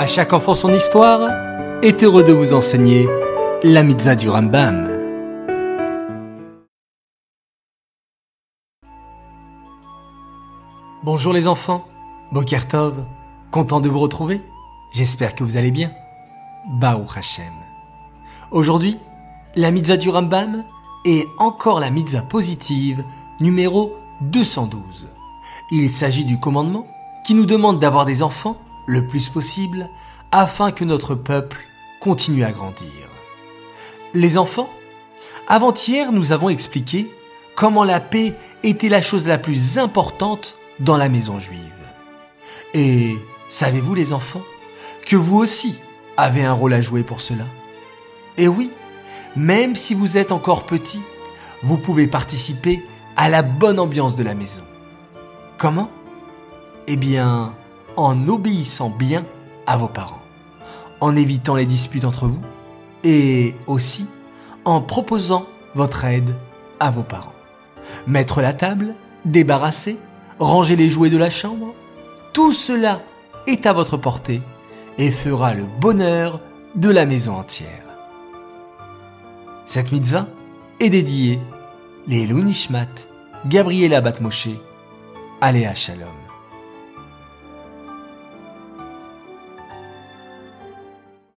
À chaque enfant son histoire est heureux de vous enseigner la mitzvah du Rambam. Bonjour les enfants, Boker Tov, content de vous retrouver J'espère que vous allez bien. Baruch Hashem. Aujourd'hui, la mitzvah du Rambam est encore la mitzvah positive numéro 212. Il s'agit du commandement qui nous demande d'avoir des enfants le plus possible afin que notre peuple continue à grandir. Les enfants, avant-hier nous avons expliqué comment la paix était la chose la plus importante dans la maison juive. Et savez-vous les enfants que vous aussi avez un rôle à jouer pour cela? Et oui, même si vous êtes encore petit, vous pouvez participer à la bonne ambiance de la maison. Comment? Eh bien, en obéissant bien à vos parents, en évitant les disputes entre vous et aussi en proposant votre aide à vos parents. Mettre la table, débarrasser, ranger les jouets de la chambre, tout cela est à votre portée et fera le bonheur de la maison entière. Cette mitzvah est dédiée les Nishmat, Gabriela Batmoshe, Aléa Shalom.